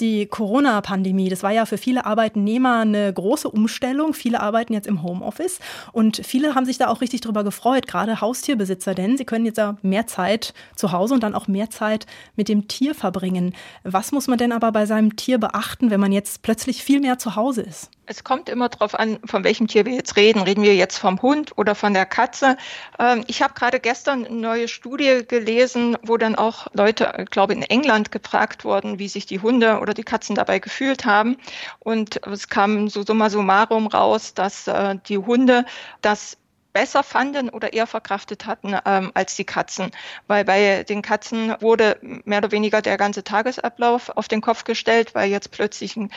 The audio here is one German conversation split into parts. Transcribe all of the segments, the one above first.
Die Corona-Pandemie, das war ja für viele Arbeitnehmer eine große Umstellung. Viele arbeiten jetzt im Homeoffice und viele haben sich da auch richtig drüber gefreut, gerade Haustierbesitzer, denn sie können jetzt ja mehr Zeit zu Hause und dann auch mehr Zeit mit dem Tier verbringen. Was muss man denn aber bei seinem Tier beachten, wenn man jetzt plötzlich viel mehr zu Hause ist? Es kommt immer darauf an, von welchem Tier wir jetzt reden. Reden wir jetzt vom Hund oder von der Katze? Ähm, ich habe gerade gestern eine neue Studie gelesen, wo dann auch Leute, ich glaube in England, gefragt wurden, wie sich die Hunde oder die Katzen dabei gefühlt haben. Und es kam so summa summarum raus, dass äh, die Hunde das besser fanden oder eher verkraftet hatten ähm, als die Katzen. Weil bei den Katzen wurde mehr oder weniger der ganze Tagesablauf auf den Kopf gestellt, weil jetzt plötzlich einen,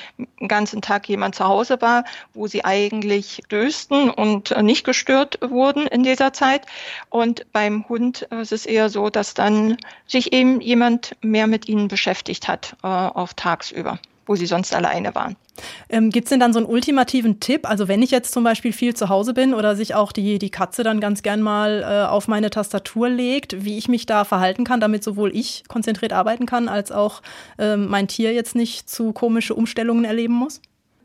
ganzen Tag jemand zu Hause war, wo sie eigentlich dösten und äh, nicht gestört wurden in dieser Zeit. Und beim Hund ist es eher so, dass dann sich eben jemand mehr mit ihnen beschäftigt hat, äh, auf tagsüber, wo sie sonst alleine waren. Ähm, Gibt es denn dann so einen ultimativen Tipp? Also wenn ich jetzt zum Beispiel viel zu Hause bin oder sich auch die, die Katze dann ganz gern mal äh, auf meine Tastatur legt, wie ich mich da verhalten kann, damit sowohl ich konzentriert arbeiten kann, als auch ähm, mein Tier jetzt nicht zu komische Umstellungen erleben muss?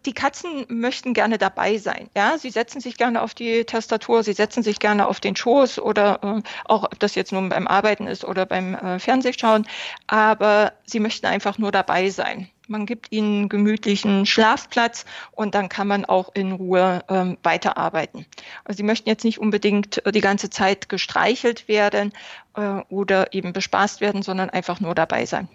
die Katzen möchten gerne dabei sein. Ja, sie setzen sich gerne auf die Tastatur, sie setzen sich gerne auf den Schoß oder äh, auch, ob das jetzt nun beim Arbeiten ist oder beim äh, Fernsehschauen. Aber sie möchten einfach nur dabei sein. Man gibt ihnen gemütlichen Schlafplatz und dann kann man auch in Ruhe ähm, weiterarbeiten. Also sie möchten jetzt nicht unbedingt äh, die ganze Zeit gestreichelt werden äh, oder eben bespaßt werden, sondern einfach nur dabei sein.